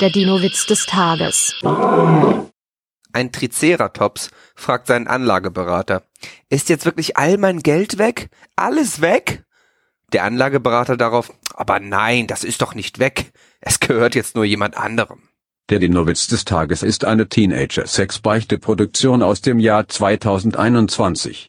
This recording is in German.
Der Dino-Witz des Tages. Ein Triceratops fragt seinen Anlageberater, ist jetzt wirklich all mein Geld weg? Alles weg? Der Anlageberater darauf, aber nein, das ist doch nicht weg. Es gehört jetzt nur jemand anderem. Der Dinowitz des Tages ist eine Teenager-Sex-Beichte-Produktion aus dem Jahr 2021.